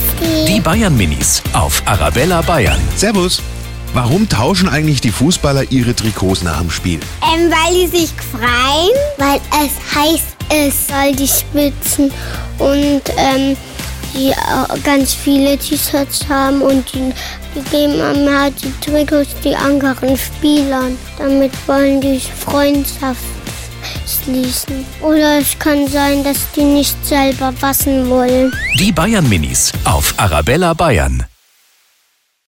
Christi. Die Bayern Minis auf Arabella Bayern. Servus. Warum tauschen eigentlich die Fußballer ihre Trikots nach dem Spiel? Ähm, weil die sich freuen, weil es heiß ist, weil die spitzen und ähm, die äh, ganz viele T-Shirts haben und die, die geben immer halt die Trikots die anderen Spielern. Damit wollen die Freundschaft schließen. Oder es kann sein, dass die nicht selber waschen wollen. Die Bayern Minis auf Arabella Bayern.